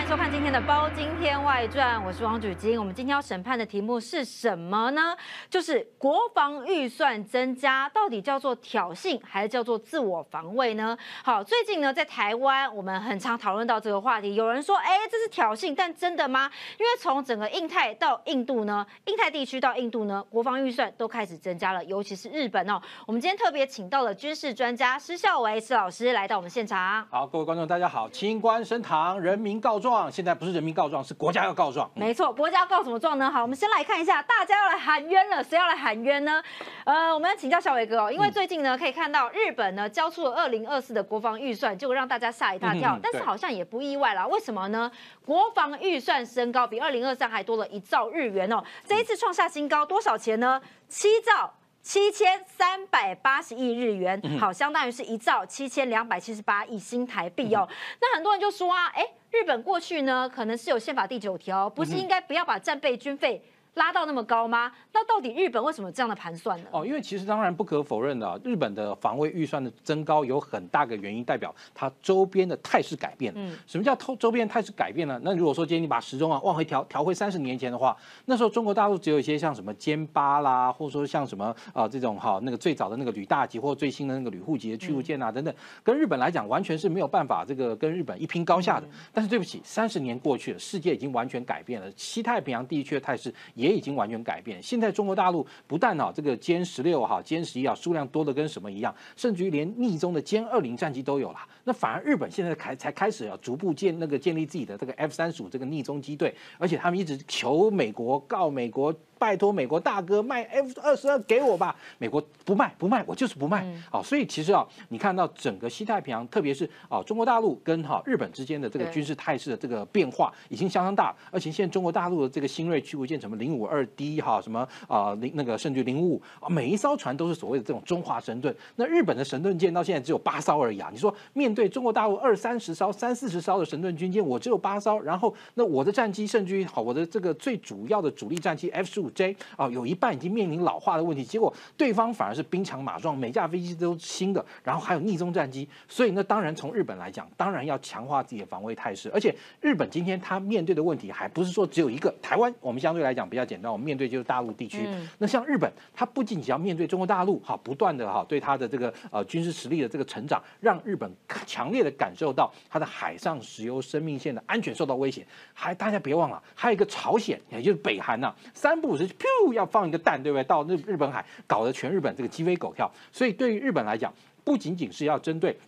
欢迎收看今天的《包今天外传》，我是王举金。我们今天要审判的题目是什么呢？就是国防预算增加，到底叫做挑衅还是叫做自我防卫呢？好，最近呢，在台湾我们很常讨论到这个话题，有人说，哎，这是挑衅，但真的吗？因为从整个印太到印度呢，印太地区到印度呢，国防预算都开始增加了，尤其是日本哦。我们今天特别请到了军事专家施孝维施老师来到我们现场。好，各位观众大家好，清官升堂，人民告状。现在不是人民告状，是国家要告状。没错，国家要告什么状呢？好，我们先来看一下，大家要来喊冤了，谁要来喊冤呢？呃，我们要请教小伟哥哦，因为最近呢，可以看到日本呢交出了二零二四的国防预算，就让大家吓一大跳。但是好像也不意外啦，为什么呢？国防预算升高，比二零二三还多了一兆日元哦，这一次创下新高，多少钱呢？七兆。七千三百八十亿日元，好，相当于是一兆七千两百七十八亿新台币哦。那很多人就说啊，哎，日本过去呢，可能是有宪法第九条，不是应该不要把战备军费。拉到那么高吗？那到底日本为什么这样的盘算呢？哦，因为其实当然不可否认的，日本的防卫预算的增高有很大个原因，代表它周边的态势改变。嗯，什么叫周周边态势改变呢？那如果说今天你把时钟啊往回调，调回三十年前的话，那时候中国大陆只有一些像什么歼八啦，或者说像什么啊这种哈那个最早的那个旅大级或最新的那个旅户级的驱逐舰啊等等，跟日本来讲完全是没有办法这个跟日本一拼高下的。但是对不起，三十年过去了，世界已经完全改变了，西太平洋地区的态势也已经完全改。变。现在中国大陆不但啊这个歼十六哈歼十一啊数量多的跟什么一样，甚至于连逆中的歼二零战机都有了。那反而日本现在开才开始要逐步建那个建立自己的这个 F 三十五这个逆中机队，而且他们一直求美国告美国。拜托美国大哥卖 F 二十二给我吧，美国不卖不卖，我就是不卖。好，所以其实啊，你看到整个西太平洋，特别是啊中国大陆跟哈日本之间的这个军事态势的这个变化已经相当大，而且现在中国大陆的这个新锐驱逐舰什么零五二 D 哈什么啊零那个甚至零五五啊每一艘船都是所谓的这种中华神盾，那日本的神盾舰到现在只有八艘而已啊。你说面对中国大陆二三十艘、三四十艘的神盾军舰，我只有八艘，然后那我的战机甚至于好我的这个最主要的主力战机 F 十五 J 啊，有一半已经面临老化的问题，结果对方反而是兵强马壮，每架飞机都新的，然后还有逆中战机，所以那当然从日本来讲，当然要强化自己的防卫态势。而且日本今天他面对的问题还不是说只有一个台湾，我们相对来讲比较简单，我们面对就是大陆地区。那像日本，它不仅仅要面对中国大陆，哈，不断的哈对它的这个呃军事实力的这个成长，让日本强烈的感受到它的海上石油生命线的安全受到威胁。还大家别忘了，还有一个朝鲜，也就是北韩呐，三不五时要放一个弹，对不对？到日日本海，搞得全日本这个鸡飞狗跳。所以对于日本来讲，不仅仅是要针对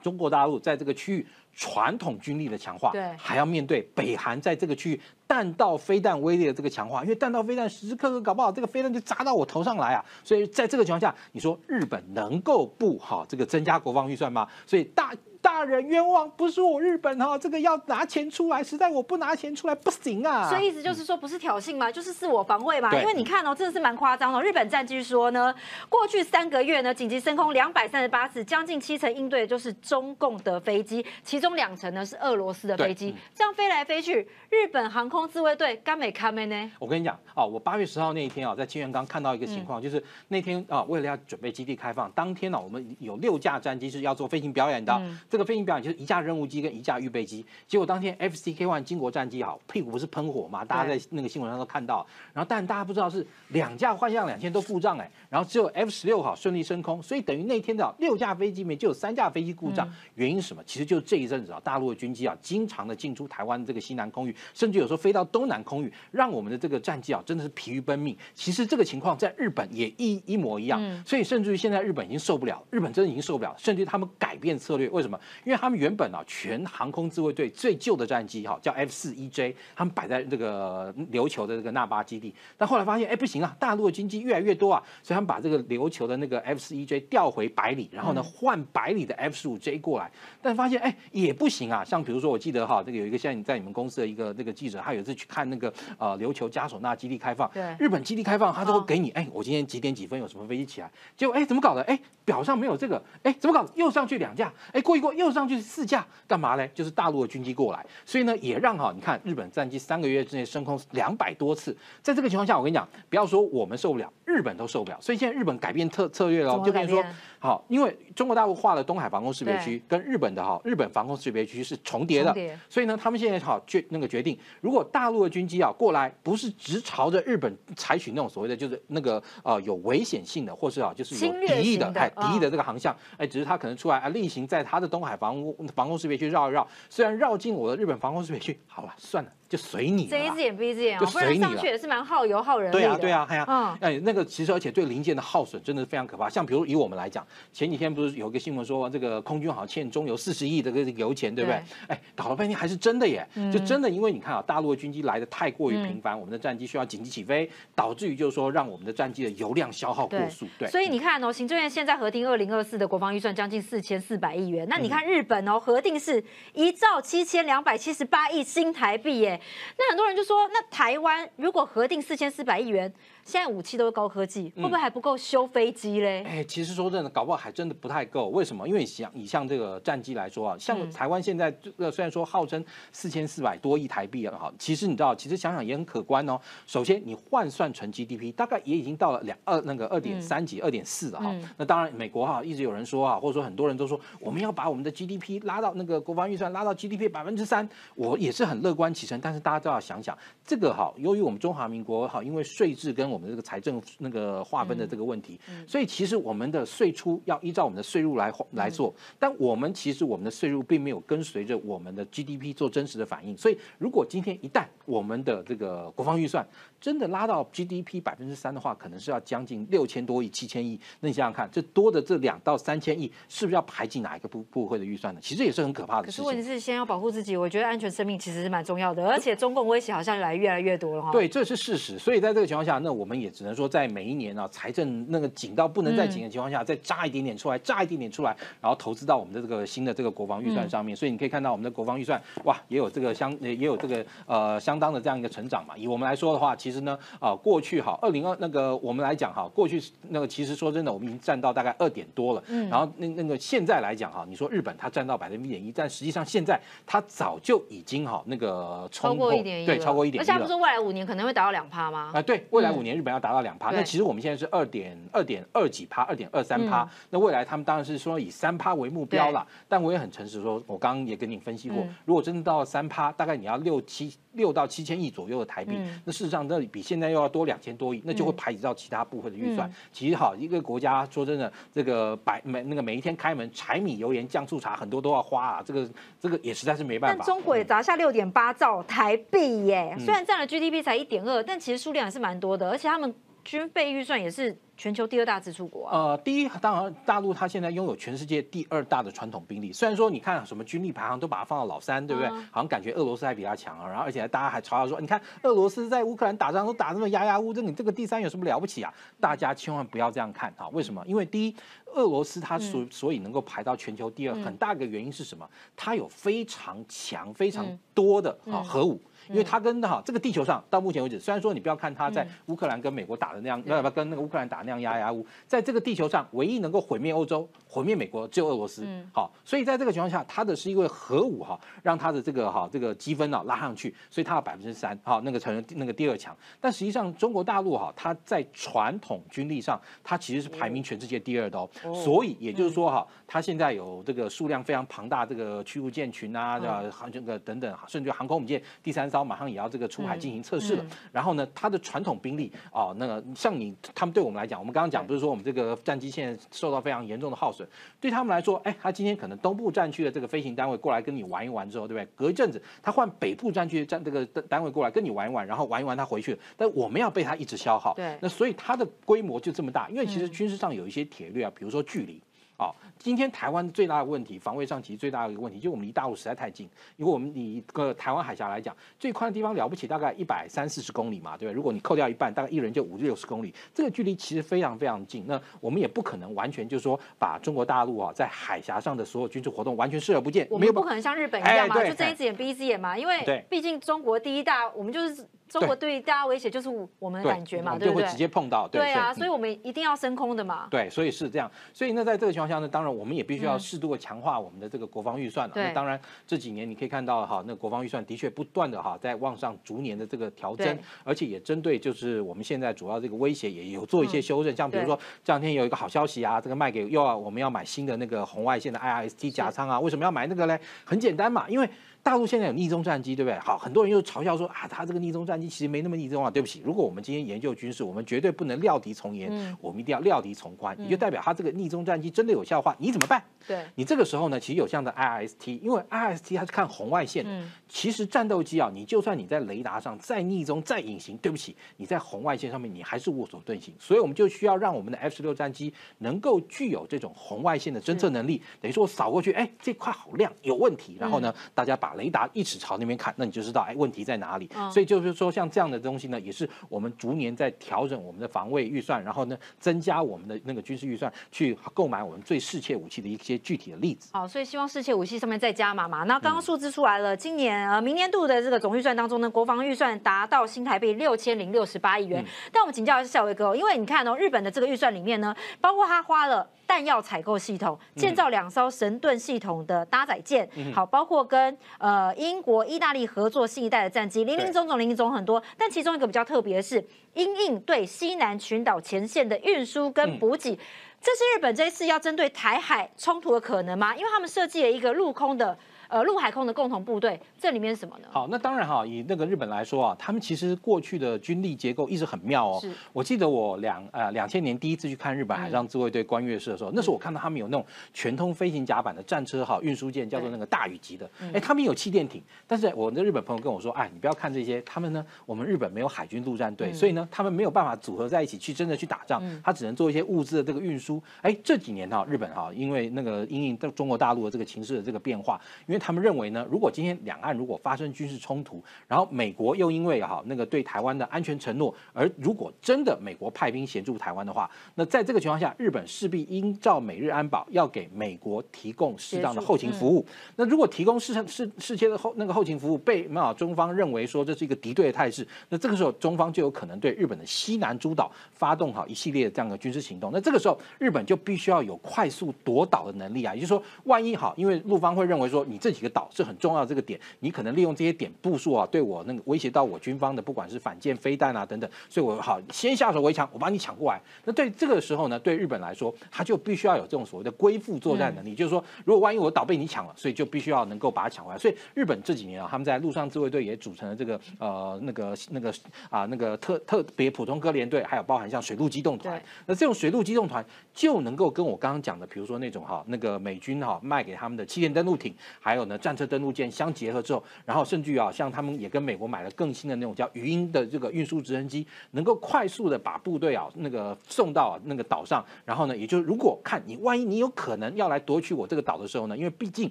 中国大陆在这个区域传统军力的强化，对，还要面对北韩在这个区域弹道飞弹威力的这个强化。因为弹道飞弹时时刻刻搞不好这个飞弹就砸到我头上来啊！所以在这个情况下，你说日本能够不好这个增加国防预算吗？所以大。大人冤枉，不是我日本哈，这个要拿钱出来，实在我不拿钱出来不行啊。所以意思就是说，不是挑衅嘛，就是自我防卫嘛。因为你看哦，真的是蛮夸张哦。日本战机说呢，过去三个月呢，紧急升空两百三十八次，将近七成应对的就是中共的飞机，其中两成呢是俄罗斯的飞机，这样飞来飞去，日本航空自卫队干没看没呢？我跟你讲啊，我八月十号那一天啊，在清源岗看到一个情况，就是那天啊，为了要准备基地开放，当天呢，我们有六架战机是要做飞行表演的，这个飞行表演就是一。架任务机跟一架预备机，结果当天 F C K One 金国战机好屁股不是喷火吗？大家在那个新闻上都看到。然后但大家不知道是两架幻象两千都故障哎，然后只有 F 十六号顺利升空，所以等于那天的六架飞机里面就有三架飞机故障。原因是什么？其实就是这一阵子啊，大陆的军机啊经常的进出台湾这个西南空域，甚至有时候飞到东南空域，让我们的这个战机啊真的是疲于奔命。其实这个情况在日本也一一模一样，所以甚至于现在日本已经受不了，日本真的已经受不了，甚至他们改变策略。为什么？因为他们原本啊，全航空自卫队最旧的战机哈，叫 F 四 EJ，他们摆在这个琉球的这个那巴基地。但后来发现，哎，不行啊，大陆的军机越来越多啊，所以他们把这个琉球的那个 F 四 EJ 调回百里，然后呢换百里的 F 十五 J 过来。但发现，哎，也不行啊。像比如说，我记得哈，这个有一个现在在你们公司的一个那个记者，他有一次去看那个呃琉球加索纳基地开放，对，日本基地开放，他都会给你，哎，我今天几点几分有什么飞机起来？结果，哎，怎么搞的？哎，表上没有这个，哎，怎么搞？又上去两架，哎，过一过又上去四架。干嘛呢？就是大陆的军机过来，所以呢，也让哈，你看日本战机三个月之内升空两百多次，在这个情况下，我跟你讲，不要说我们受不了。日本都受不了。所以现在日本改变策策略了，就变成说，好，因为中国大陆划了东海防空识别区，跟日本的哈日本防空识别区是重叠的，所以呢，他们现在好决那个决定，如果大陆的军机啊过来，不是直朝着日本采取那种所谓的就是那个呃有危险性的，或是啊就是有敌意的哎敌意的这个航向，哎，只是他可能出来啊例行在他的东海防空防空识别区绕一绕，虽然绕进我的日本防空识别区，好了，算了。就随你，睁一只眼闭一只眼，就随你上去也是蛮耗油耗人对啊，对啊，哎呀，哎，那个其实而且对零件的耗损真的是非常可怕。像比如以我们来讲，前几天不是有一个新闻说，这个空军好像欠中油四十亿的这个油钱，对不对？哎，搞了半天还是真的耶，就真的因为你看啊，大陆的军机来的太过于频繁，我们的战机需要紧急起飞，导致于就是说让我们的战机的油量消耗过速。对，所以你看哦，行政院现在核定二零二四的国防预算将近四千四百亿元，那你看日本哦，核定是一兆七千两百七十八亿新台币耶，那很多人就。说那台湾如果核定四千四百亿元。现在武器都是高科技，会不会还不够修飞机嘞？哎，其实说真的，搞不好还真的不太够。为什么？因为像以像这个战机来说啊，像台湾现在这个虽然说号称四千四百多亿台币啊，哈，其实你知道，其实想想也很可观哦。首先，你换算成 GDP，大概也已经到了两二那个二点三几、二点四了哈。那当然，美国哈一直有人说啊，或者说很多人都说，我们要把我们的 GDP 拉到那个国防预算拉到 GDP 百分之三，我也是很乐观其成。但是大家都要想想，这个哈，由于我们中华民国哈，因为税制跟我们这个财政。那个划分的这个问题，所以其实我们的税出要依照我们的税入来来做，但我们其实我们的税入并没有跟随着我们的 GDP 做真实的反应。所以如果今天一旦我们的这个国防预算真的拉到 GDP 百分之三的话，可能是要将近六千多亿、七千亿。那你想想看，这多的这两到三千亿，是不是要排进哪一个部部会的预算呢？其实也是很可怕的事情。可是问题是，先要保护自己，我觉得安全生命其实是蛮重要的，而且中共威胁好像来越来越多了哈。对，这是事实。所以在这个情况下，那我们也只能说，在每一年啊，财政那个紧到不能再紧的情况下，再扎一点点出来，扎一点点出来，然后投资到我们的这个新的这个国防预算上面。所以你可以看到，我们的国防预算哇，也有这个相也有这个呃相当的这样一个成长嘛。以我们来说的话，其实呢啊，过去哈二零二那个我们来讲哈，过去那个其实说真的，我们已经占到大概二点多了。嗯。然后那那个现在来讲哈，你说日本它占到百分之一点一，但实际上现在它早就已经哈那个超过一点一，对，超过一点一。而且不是未来五年可能会达到两趴吗？啊，对，未来五年日本要达到两趴。那其实我们现在是二点二点二几趴，二点二三趴。那未来他们当然是说以三趴为目标了。但我也很诚实说，我刚刚也跟你分析过，如果真的到三趴，大概你要六七。六到七千亿左右的台币，那事实上那比现在又要多两千多亿，那就会排挤到其他部分的预算。其实好，一个国家说真的，这个百每那个每一天开门，柴米油盐酱醋茶很多都要花啊，这个这个也实在是没办法。但中国也砸下六点八兆台币耶，虽然占了 GDP 才一点二，但其实数量还是蛮多的，而且他们军费预算也是。全球第二大支出国啊，呃，第一当然大陆它现在拥有全世界第二大的传统兵力，虽然说你看什么军力排行都把它放到老三，对不对？好像感觉俄罗斯还比它强啊，然后而且大家还嘲笑说，你看俄罗斯在乌克兰打仗都打那么压压乌，这你这个第三有什么了不起啊？大家千万不要这样看啊！为什么？因为第一，俄罗斯它所所以能够排到全球第二，很大一个原因是什么？它有非常强、非常多的啊核武。因为它跟哈这个地球上到目前为止，虽然说你不要看它在乌克兰跟美国打的那样，那不跟那个乌克兰打那样压压乌，在这个地球上唯一能够毁灭欧洲、毁灭美国只有俄罗斯。好，所以在这个情况下，它的是因为核武哈，让它的这个哈这个积分呢拉上去，所以它有百分之三，好那个成为那个第二强。但实际上中国大陆哈，它在传统军力上，它其实是排名全世界第二的哦。所以也就是说哈，它现在有这个数量非常庞大这个驱逐舰群啊，航这个等等，甚至航空母舰第三。艘马上也要这个出海进行测试了，然后呢，它的传统兵力啊，那个像你他们对我们来讲，我们刚刚讲不是说我们这个战机现在受到非常严重的耗损，对他们来说，哎，他今天可能东部战区的这个飞行单位过来跟你玩一玩之后，对不对？隔一阵子他换北部战区的战这个单位过来跟你玩一玩，然后玩一玩他回去，但我们要被他一直消耗，对，那所以它的规模就这么大，因为其实军事上有一些铁律啊，比如说距离。哦，今天台湾最大的问题，防卫上其实最大的一个问题，就是我们离大陆实在太近。因为我们以一个台湾海峡来讲，最宽的地方了不起，大概一百三四十公里嘛，对不对？如果你扣掉一半，大概一人就五六十公里，这个距离其实非常非常近。那我们也不可能完全就是说把中国大陆啊在海峡上的所有军事活动完全视而不见。我们不可能像日本一样嘛，就睁一只眼闭一只眼嘛，因为毕竟中国第一大，我们就是。中国对大家威胁就是我们的感觉嘛，对不对？直接碰到，对啊，所以我们一定要升空的嘛。对，所以是这样。所以那，在这个情况下呢，当然我们也必须要适度的强化我们的这个国防预算了。那当然这几年你可以看到哈，那国防预算的确不断的哈在往上逐年的这个调整，而且也针对就是我们现在主要这个威胁也有做一些修正，像比如说这两天有一个好消息啊，这个卖给又要我们要买新的那个红外线的 IRST 甲仓啊，为什么要买那个嘞？很简单嘛，因为。大陆现在有逆中战机，对不对？好，很多人又嘲笑说啊，他这个逆中战机其实没那么逆中啊。对不起，如果我们今天研究军事，我们绝对不能料敌从严，我们一定要料敌从宽。也就代表他这个逆中战机真的有效的话，你怎么办？对，你这个时候呢，其实有像的 IRST，因为 IRST 它是看红外线的，其实战斗机啊，你就算你在雷达上再逆中再隐形，对不起，你在红外线上面你还是无所遁形。所以我们就需要让我们的 F 十六战机能够具有这种红外线的侦测能力，等于说扫过去，哎，这块好亮，有问题。然后呢，大家把雷达一直朝。朝那边看，那你就知道哎问题在哪里。所以就是说，像这样的东西呢，也是我们逐年在调整我们的防卫预算，然后呢增加我们的那个军事预算，去购买我们最适切武器的一些具体的例子。好，所以希望适切武器上面再加码嘛。那刚刚数字出来了，今年呃明年度的这个总预算当中呢，国防预算达到新台币六千零六十八亿元。但我们请教一下小威哥，因为你看哦，日本的这个预算里面呢，包括他花了。弹药采购系统，建造两艘神盾系统的搭载舰，好，包括跟呃英国、意大利合作新一代的战机，零零总总，零零总很多。但其中一个比较特别的是，因应对西南群岛前线的运输跟补给，这是日本这一次要针对台海冲突的可能吗？因为他们设计了一个陆空的。呃，陆海空的共同部队，这里面是什么呢？好，那当然哈，以那个日本来说啊，他们其实过去的军力结构一直很妙哦。是。我记得我两呃两千年第一次去看日本海上自卫队观月式的时候，那时候我看到他们有那种全通飞行甲板的战车哈运输舰，叫做那个大宇级的。哎，他们有气垫艇，但是我的日本朋友跟我说，哎，你不要看这些，他们呢，我们日本没有海军陆战队，所以呢，他们没有办法组合在一起去真的去打仗，他只能做一些物资的这个运输。哎，这几年哈，日本哈，因为那个因应中国大陆的这个情势的这个变化，因为他们认为呢，如如果今天两岸如果发生军事冲突，然后美国又因为哈那个对台湾的安全承诺，而如果真的美国派兵协助台湾的话，那在这个情况下，日本势必应照美日安保要给美国提供适当的后勤服务。那如果提供适适适切的后那个后勤服务被啊中方认为说这是一个敌对的态势，那这个时候中方就有可能对日本的西南诸岛发动好一系列的这样的军事行动。那这个时候日本就必须要有快速夺岛的能力啊，也就是说，万一好，因为陆方会认为说你这几个岛是很重。重要这个点，你可能利用这些点部署啊，对我那个威胁到我军方的，不管是反舰飞弹啊等等，所以我好先下手为强，我把你抢过来。那对这个时候呢，对日本来说，他就必须要有这种所谓的归附作战能力，就是说，如果万一我岛被你抢了，所以就必须要能够把它抢回来。所以日本这几年啊，他们在陆上自卫队也组成了这个呃那个那个啊那个特特别普通科联队，还有包含像水陆机动团。那这种水陆机动团就能够跟我刚刚讲的，比如说那种哈那个美军哈卖给他们的气垫登陆艇，还有呢战车登陆舰。相结合之后，然后甚至于啊，像他们也跟美国买了更新的那种叫鱼鹰的这个运输直升机，能够快速的把部队啊那个送到那个岛上。然后呢，也就是如果看你万一你有可能要来夺取我这个岛的时候呢，因为毕竟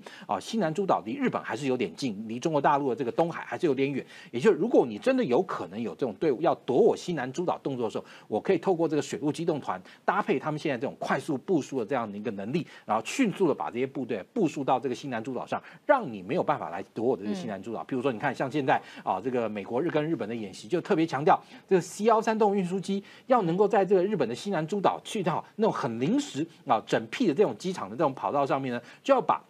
啊西南诸岛离日本还是有点近，离中国大陆的这个东海还是有点远。也就是如果你真的有可能有这种队伍要夺我西南诸岛动作的时候，我可以透过这个水陆机动团搭配他们现在这种快速部署的这样的一个能力，然后迅速的把这些部队部署到这个西南诸岛上，让你没有办法来。夺我的这个西南诸岛，比如说你看，像现在啊，这个美国日跟日本的演习就特别强调，这个 C 幺三动运输机要能够在这个日本的西南诸岛去到那种很临时啊整辟的这种机场的这种跑道上面呢，就要把。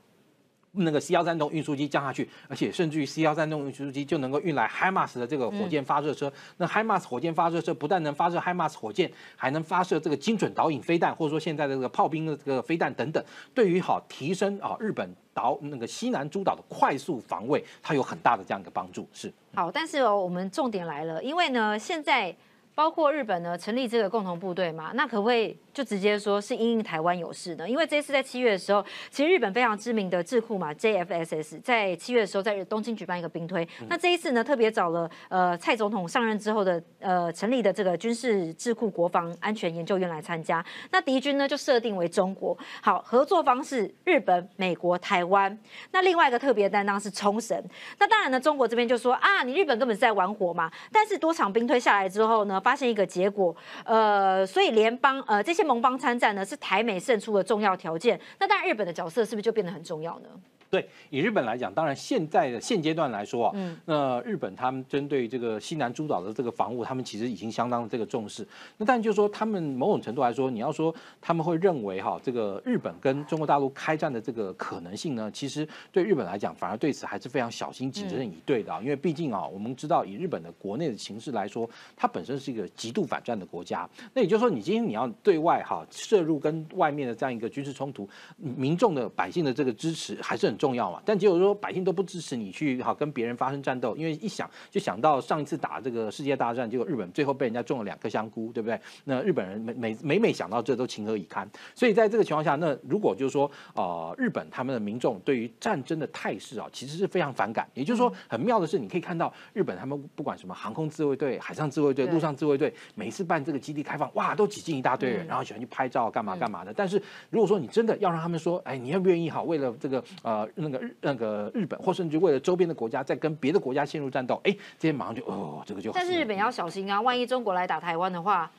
那个 C 幺三栋运输机降下去，而且甚至于 C 幺三栋运输机就能够运来 HIMARS 的这个火箭发射车。那 HIMARS 火箭发射车不但能发射 HIMARS 火箭，还能发射这个精准导引飞弹，或者说现在的这个炮兵的这个飞弹等等。对于好提升啊日本岛那个西南诸岛的快速防卫，它有很大的这样一个帮助。是好，但是哦，我们重点来了，因为呢，现在包括日本呢成立这个共同部队嘛，那可不可以？就直接说是因应台湾有事呢，因为这次在七月的时候，其实日本非常知名的智库嘛，JFSS 在七月的时候在东京举办一个兵推，那这一次呢特别找了呃蔡总统上任之后的呃成立的这个军事智库国防安全研究院来参加，那敌军呢就设定为中国，好合作方式日本、美国、台湾，那另外一个特别担当是冲绳，那当然呢中国这边就说啊你日本根本是在玩火嘛，但是多场兵推下来之后呢，发现一个结果，呃所以联邦呃这些。盟邦参战呢，是台美胜出的重要条件。那但，日本的角色是不是就变得很重要呢？对，以日本来讲，当然现在的现阶段来说啊，嗯，那日本他们针对这个西南诸岛的这个防务，他们其实已经相当的这个重视。那但就是说，他们某种程度来说，你要说他们会认为哈，这个日本跟中国大陆开战的这个可能性呢，其实对日本来讲，反而对此还是非常小心谨慎以对的啊。因为毕竟啊，我们知道以日本的国内的形势来说，它本身是一个极度反战的国家。那也就是说，你今天你要对外哈涉入跟外面的这样一个军事冲突，民众的百姓的这个支持还是很。重要嘛？但结果说百姓都不支持你去好跟别人发生战斗，因为一想就想到上一次打这个世界大战，结果日本最后被人家种了两颗香菇，对不对？那日本人每每每每想到这都情何以堪。所以在这个情况下，那如果就是说呃日本他们的民众对于战争的态势啊，其实是非常反感。也就是说，很妙的是，你可以看到日本他们不管什么航空自卫队、海上自卫队、陆上自卫队，每一次办这个基地开放，哇，都挤进一大堆人，然后喜欢去拍照干嘛干嘛的。但是如果说你真的要让他们说，哎，你愿不愿意好为了这个呃。那个日那个日本，或甚至为了周边的国家，在跟别的国家陷入战斗，哎，这些马上就哦，这个就。但是日本要小心啊，万一中国来打台湾的话。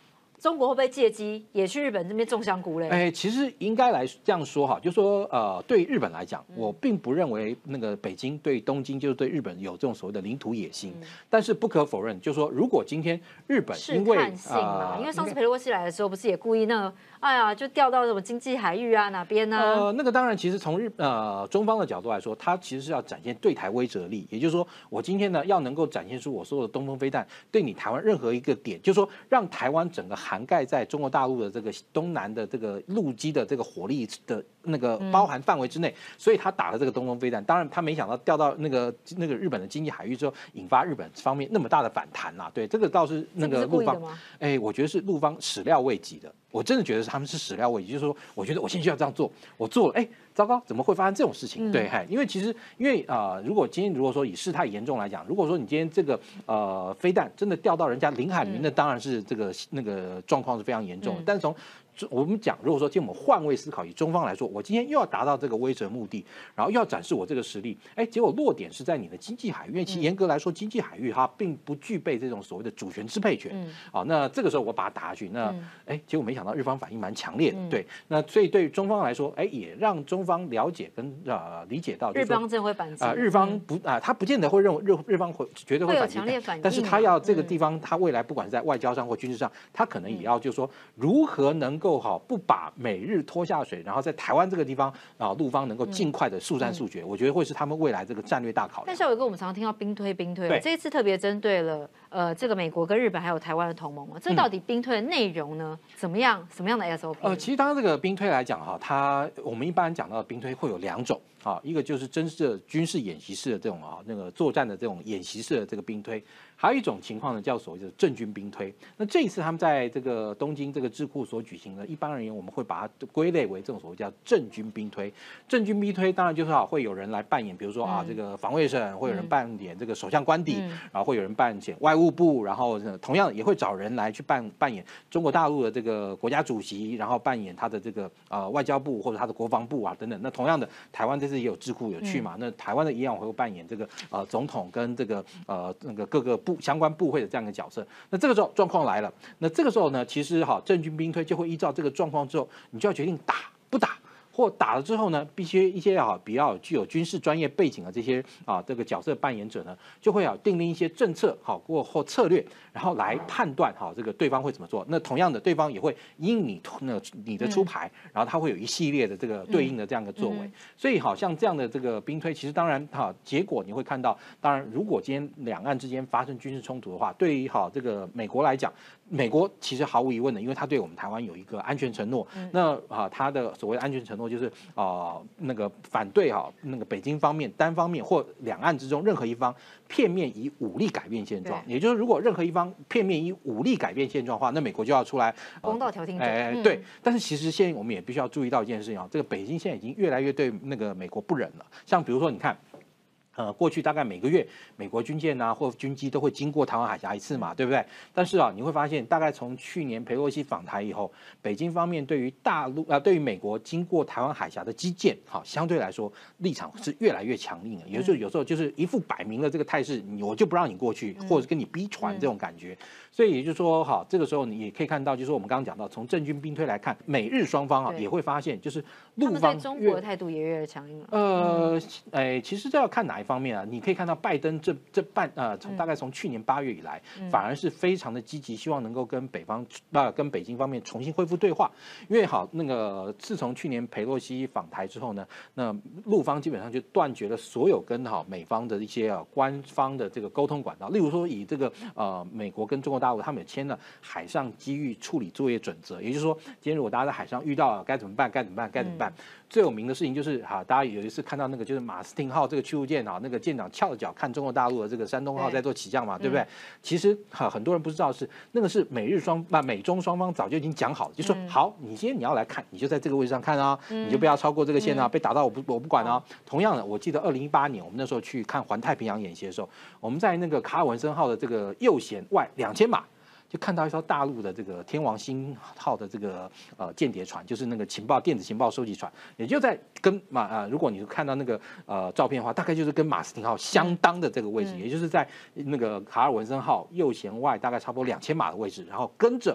中国会不会借机也去日本这边种香菇嘞？哎，其实应该来这样说哈，就说呃，对日本来讲，我并不认为那个北京对东京就是对日本有这种所谓的领土野心。但是不可否认，就说如果今天日本因为啊，因为上次佩洛西来的时候，不是也故意那个，哎呀，就调到什么经济海域啊哪边呢？呃，那个当然，其实从日呃中方的角度来说，他其实是要展现对台威慑力，也就是说，我今天呢要能够展现出我所有的东风飞弹对你台湾任何一个点，就是说让台湾整个涵盖在中国大陆的这个东南的这个陆基的这个火力的那个包含范围之内，所以他打了这个东风飞弹。当然，他没想到掉到那个那个日本的经济海域之后，引发日本方面那么大的反弹呐。对，这个倒是那个陆方，哎，我觉得是陆方始料未及的。我真的觉得他们是始料未及，就是说，我觉得我现在就要这样做，我做了，哎，糟糕，怎么会发生这种事情？对，嗨，因为其实，因为啊，如果今天如果说以事态严重来讲，如果说你今天这个呃飞弹真的掉到人家领海里面，那当然是这个那个状况是非常严重的。但是从我们讲，如果说今天我们换位思考，以中方来说，我今天又要达到这个威慑目的，然后又要展示我这个实力，哎，结果落点是在你的经济海域，因为其严格来说，经济海域它并不具备这种所谓的主权支配权。啊，那这个时候我把它打下去，那哎，结果没想到日方反应蛮强烈的，对，那所以对于中方来说，哎，也让中方了解跟呃理解到，日方真会反击啊，日方不啊，他不见得会认为日日方会绝对会反击，但是他要这个地方，他未来不管是在外交上或军事上，他可能也要就是说如何能够。够好，不把美日拖下水，然后在台湾这个地方啊，陆方能够尽快的速战速决，我觉得会是他们未来这个战略大考量。但小伟哥，我们常常听到兵推兵推，这一次特别针对了呃这个美国跟日本还有台湾的同盟啊，这到底兵推的内容呢？怎么样？什么样的 SOP？呃，其实当这个兵推来讲哈，它我们一般讲到的兵推会有两种啊，一个就是真式军事演习式的这种啊，那个作战的这种演习式的这个兵推。还有一种情况呢，叫所谓的政军兵推。那这一次他们在这个东京这个智库所举行的，一般而言我们会把它归类为这种所谓叫政军兵推。政军兵推当然就是啊，会有人来扮演，比如说啊，这个防卫省会有人扮演这个首相官邸，然后会有人扮演外务部，然后同样也会找人来去扮扮演中国大陆的这个国家主席，然后扮演他的这个呃外交部或者他的国防部啊等等。那同样的，台湾这次也有智库有去嘛？那台湾的一样会扮演这个呃总统跟这个呃那个各个部。相关部会的这样一个角色，那这个时候状况来了，那这个时候呢，其实哈政军兵推就会依照这个状况之后，你就要决定打不打。或打了之后呢，必须一些啊比较具有军事专业背景的这些啊这个角色扮演者呢，就会啊订立一些政策好过或策略，然后来判断好这个对方会怎么做。那同样的，对方也会因你那你的出牌，然后他会有一系列的这个对应的这样的作为。所以好像这样的这个兵推，其实当然哈结果你会看到，当然如果今天两岸之间发生军事冲突的话，对于好这个美国来讲。美国其实毫无疑问的，因为他对我们台湾有一个安全承诺。那啊，他的所谓安全承诺就是啊，那个反对哈，那个北京方面单方面或两岸之中任何一方片面以武力改变现状。也就是如果任何一方片面以武力改变现状的话，那美国就要出来公道调停。哎，对。但是其实现在我们也必须要注意到一件事情啊，这个北京现在已经越来越对那个美国不忍了。像比如说，你看。呃，过去大概每个月美国军舰啊或军机都会经过台湾海峡一次嘛，对不对？但是啊，你会发现，大概从去年佩洛西访台以后，北京方面对于大陆啊，对于美国经过台湾海峡的基建，好，相对来说立场是越来越强硬了。有时候有时候就是一副摆明了这个态势，我就不让你过去，或者跟你逼船这种感觉。所以也就是说，哈，这个时候你也可以看到，就是我们刚刚讲到，从政军兵推来看，美日双方啊也会发现，就是陆方中国的态度也越来越强硬了。呃，哎，其实这要看哪一方面啊？你可以看到拜登这这半呃，从大概从去年八月以来，反而是非常的积极，希望能够跟北方啊跟北京方面重新恢复对话。因为好，那个自从去年佩洛西访台之后呢，那陆方基本上就断绝了所有跟好美方的一些啊官方的这个沟通管道。例如说，以这个呃美国跟中国大陆他们也签了海上机遇处理作业准则，也就是说，今天如果大家在海上遇到了该怎么办？该怎么办？该怎么办？最有名的事情就是哈，大家有一次看到那个就是马斯汀号这个驱逐舰啊，那个舰长翘着脚看中国大陆的这个山东号在做起降嘛，对不对？其实哈很多人不知道是那个是美日双那美中双方早就已经讲好了，就说好，你今天你要来看，你就在这个位置上看啊，你就不要超过这个线啊，被打到我不我不管啊。同样的，我记得二零一八年我们那时候去看环太平洋演习的时候，我们在那个卡尔文森号的这个右舷外两千码。就看到一艘大陆的这个天王星号的这个呃间谍船，就是那个情报电子情报收集船，也就在跟马呃，如果你看到那个呃照片的话，大概就是跟马斯廷号相当的这个位置，也就是在那个卡尔文森号右舷外大概差不多两千码的位置，然后跟着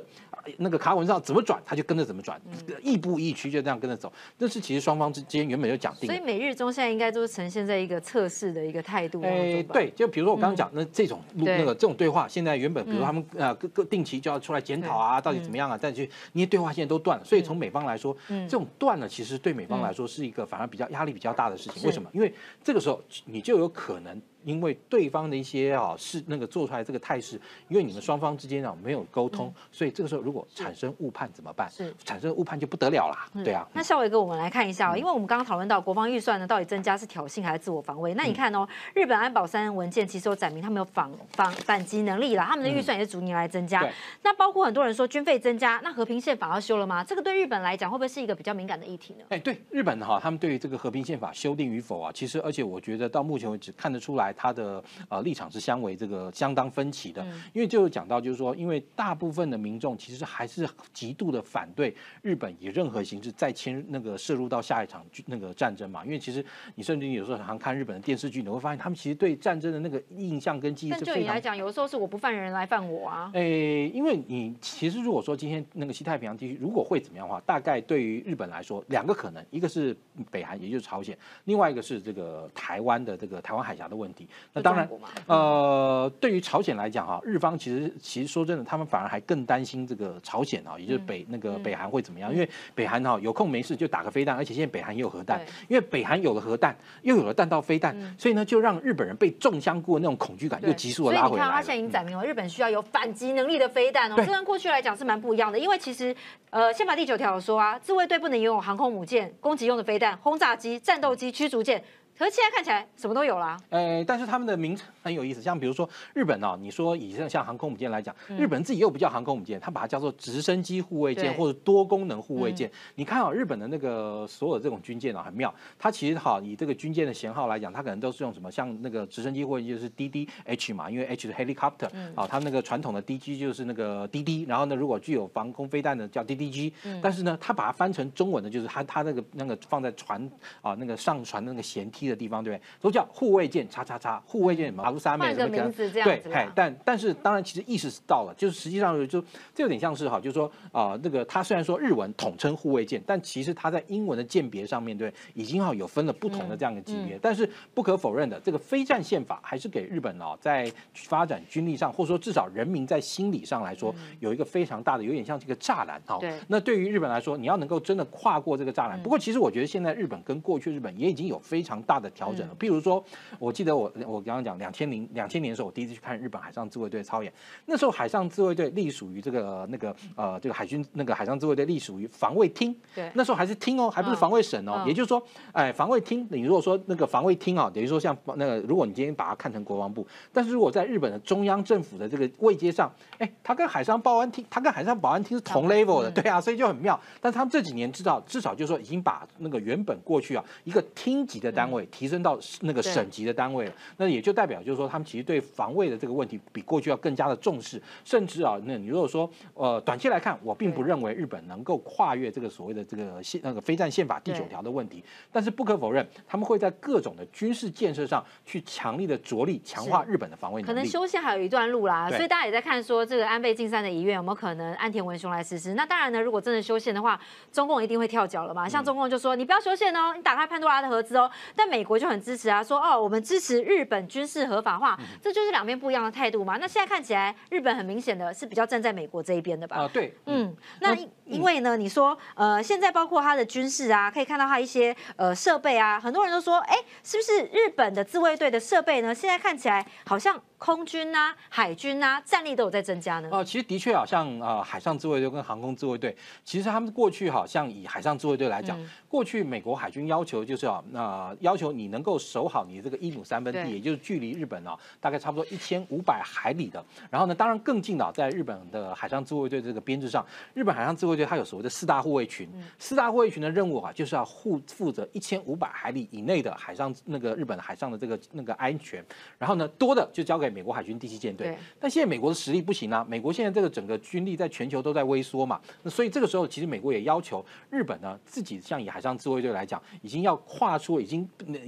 那个卡尔文森号怎么转，他就跟着怎么转，亦步亦趋就这样跟着走。这是其实双方之间原本就讲定，所以美日中现在应该都是呈现在一个测试的一个态度。哎，对，就比如说我刚刚讲那这种那个这种对话，现在原本比如他们呃各各。定期就要出来检讨啊，到底怎么样啊？再去因为对话线都断了，所以从美方来说，这种断了，其实对美方来说是一个反而比较压力比较大的事情。为什么？因为这个时候你就有可能。因为对方的一些啊是那个做出来这个态势，因为你们双方之间啊没有沟通，所以这个时候如果产生误判怎么办？是产生误判就不得了啦。对啊。那孝伟哥，我们来看一下哦，因为我们刚刚讨论到国防预算呢到底增加是挑衅还是自我防卫？那你看哦，日本安保三文件其实有载明他们有反反反击能力了，他们的预算也是逐年来增加。那包括很多人说军费增加，那和平宪法要修了吗？这个对日本来讲会不会是一个比较敏感的议题呢？哎，对日本哈，他们对于这个和平宪法修订与否啊，其实而且我觉得到目前为止看得出来他的呃。立场是相为这个相当分歧的，因为就讲到就是说，因为大部分的民众其实还是极度的反对日本以任何形式再迁那个涉入到下一场那个战争嘛。因为其实你甚至有时候常看日本的电视剧，你会发现他们其实对战争的那个印象跟记忆是非常。就你来讲，有的时候是我不犯人来犯我啊。诶，因为你其实如果说今天那个西太平洋地区如果会怎么样的话，大概对于日本来说两个可能，一个是北韩，也就是朝鲜，另外一个是这个台湾的这个台湾海峡的问题。那当然。呃，对于朝鲜来讲哈，日方其实其实说真的，他们反而还更担心这个朝鲜啊，也就是北那个北韩会怎么样？因为北韩哈有空没事就打个飞弹，而且现在北韩也有核弹，因为北韩有了核弹，又有了弹道飞弹，所以呢就让日本人被重香菇的那种恐惧感又急速的拉回来。所以你看，他现在已经载明了日本需要有反击能力的飞弹哦，这跟过去来讲是蛮不一样的。因为其实呃，宪法第九条有说啊，自卫队不能拥有航空母舰、攻击用的飞弹、轰炸机、战斗机、驱逐舰。可是现在看起来什么都有啦。呃，但是他们的名称很有意思，像比如说日本啊，你说以像像航空母舰来讲，日本自己又不叫航空母舰，它把它叫做直升机护卫舰或者多功能护卫舰。你看啊，日本的那个所有这种军舰啊，很妙，它其实哈以这个军舰的型号来讲，它可能都是用什么？像那个直升机护卫舰就是 DDH 嘛，因为 H 是 helicopter 啊，它那个传统的 DG 就是那个 DD，然后呢，如果具有防空飞弹的叫 DDG，但是呢，它把它翻成中文的，就是它它那个那个放在船啊那个上船的那个舷梯。的地方对不对？都叫护卫舰，叉叉叉，护卫舰马路三美什么名字这样对，但但是当然，其实意识是到了，就是实际上就这有点像是哈，就是说啊，那个它虽然说日文统称护卫舰，但其实它在英文的鉴别上面对，已经哈有分了不同的这样的级别。但是不可否认的，这个非战宪法还是给日本哦，在发展军力上，或者说至少人民在心理上来说，有一个非常大的，有点像这个栅栏哈。对。那对于日本来说，你要能够真的跨过这个栅栏。不过其实我觉得现在日本跟过去日本也已经有非常大。的调整了，譬如说，我记得我我刚刚讲两千零两千年的时候，我第一次去看日本海上自卫队操演，那时候海上自卫队隶属于这个那个呃这个海军那个海上自卫队隶属于防卫厅，对，那时候还是厅哦，还不是防卫省哦，也就是说，哎，防卫厅，你如果说那个防卫厅啊，等于说像那个，如果你今天把它看成国防部，但是如果在日本的中央政府的这个位阶上，哎，它跟海上保安厅，它跟海上保安厅是同 level 的，对啊，所以就很妙。但他们这几年知道，至少就是说已经把那个原本过去啊一个厅级的单位。提升到那个省级的单位了。那也就代表就是说，他们其实对防卫的这个问题比过去要更加的重视，甚至啊，那你如果说呃短期来看，我并不认为日本能够跨越这个所谓的这个宪那个非战宪法第九条的问题，但是不可否认，他们会在各种的军事建设上去强力的着力强化日本的防卫能力。可能修宪还有一段路啦，所以大家也在看说这个安倍晋三的遗愿有没有可能安田文雄来实施？那当然呢，如果真的修宪的话，中共一定会跳脚了嘛。像中共就说你不要修宪哦，你打开潘多拉的盒子哦。但美国就很支持啊，说哦我们支持日本军事合法化，这就是两边不一样的态度嘛。那现在看起来日本很明显的是比较站在美国这一边的吧？啊对，嗯，那因为呢，你说呃现在包括它的军事啊，可以看到它一些呃设备啊，很多人都说哎是不是日本的自卫队的设备呢？现在看起来好像。空军呐、海军呐，战力都有在增加呢。呃，其实的确好，像呃海上自卫队跟航空自卫队，其实他们过去好像以海上自卫队来讲，过去美国海军要求就是啊，那要求你能够守好你这个一亩三分地，也就是距离日本啊大概差不多一千五百海里的。然后呢，当然更近的，在日本的海上自卫队这个编制上，日本海上自卫队它有所谓的四大护卫群，四大护卫群的任务啊，就是要护负责一千五百海里以内的海上那个日本海上的这个那个安全。然后呢，多的就交给。美国海军第七舰队，但现在美国的实力不行啊！美国现在这个整个军力在全球都在萎缩嘛，那所以这个时候其实美国也要求日本呢，自己像以海上自卫队来讲，已经要跨出，已经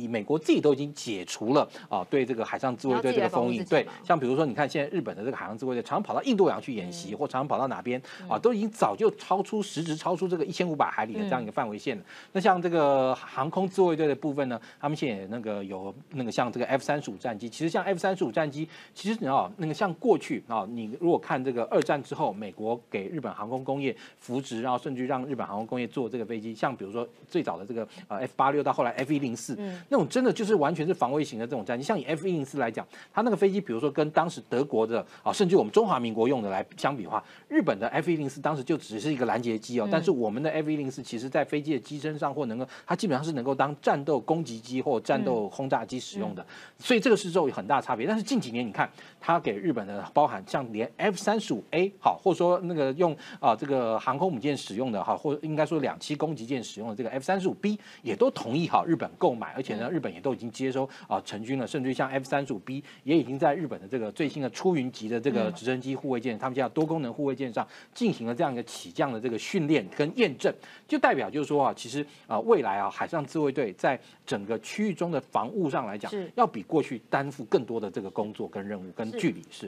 美国自己都已经解除了啊，对这个海上自卫队这个封印。对，像比如说你看现在日本的这个海上自卫队，常常跑到印度洋去演习，或常常跑到哪边啊，都已经早就超出实质超出这个一千五百海里的这样一个范围线了。那像这个航空自卫队的部分呢，他们现在那个有那个像这个 F 三十五战机，其实像 F 三十五战机。其实你知道，那个像过去啊，你如果看这个二战之后，美国给日本航空工业扶植，然后甚至让日本航空工业做这个飞机，像比如说最早的这个呃 F 八六到后来 F 一零四，那种真的就是完全是防卫型的这种战机。像以 F 一零四来讲，它那个飞机，比如说跟当时德国的啊，甚至我们中华民国用的来相比的话，日本的 F 一零四当时就只是一个拦截机哦，但是我们的 F 一零四其实在飞机的机身上或能够，它基本上是能够当战斗攻击机或战斗轰炸机使用的，所以这个是有很大差别。但是近几年你看。它给日本的包含像连 F 三十五 A 好，或者说那个用啊这个航空母舰使用的哈，或应该说两栖攻击舰使用的这个 F 三十五 B 也都同意哈日本购买，而且呢日本也都已经接收啊成军了，甚至于像 F 三十五 B 也已经在日本的这个最新的出云级的这个直升机护卫舰，他们叫多功能护卫舰上进行了这样一个起降的这个训练跟验证，就代表就是说啊，其实啊未来啊海上自卫队在整个区域中的防务上来讲，要比过去担负更多的这个工作跟任务跟。距离是。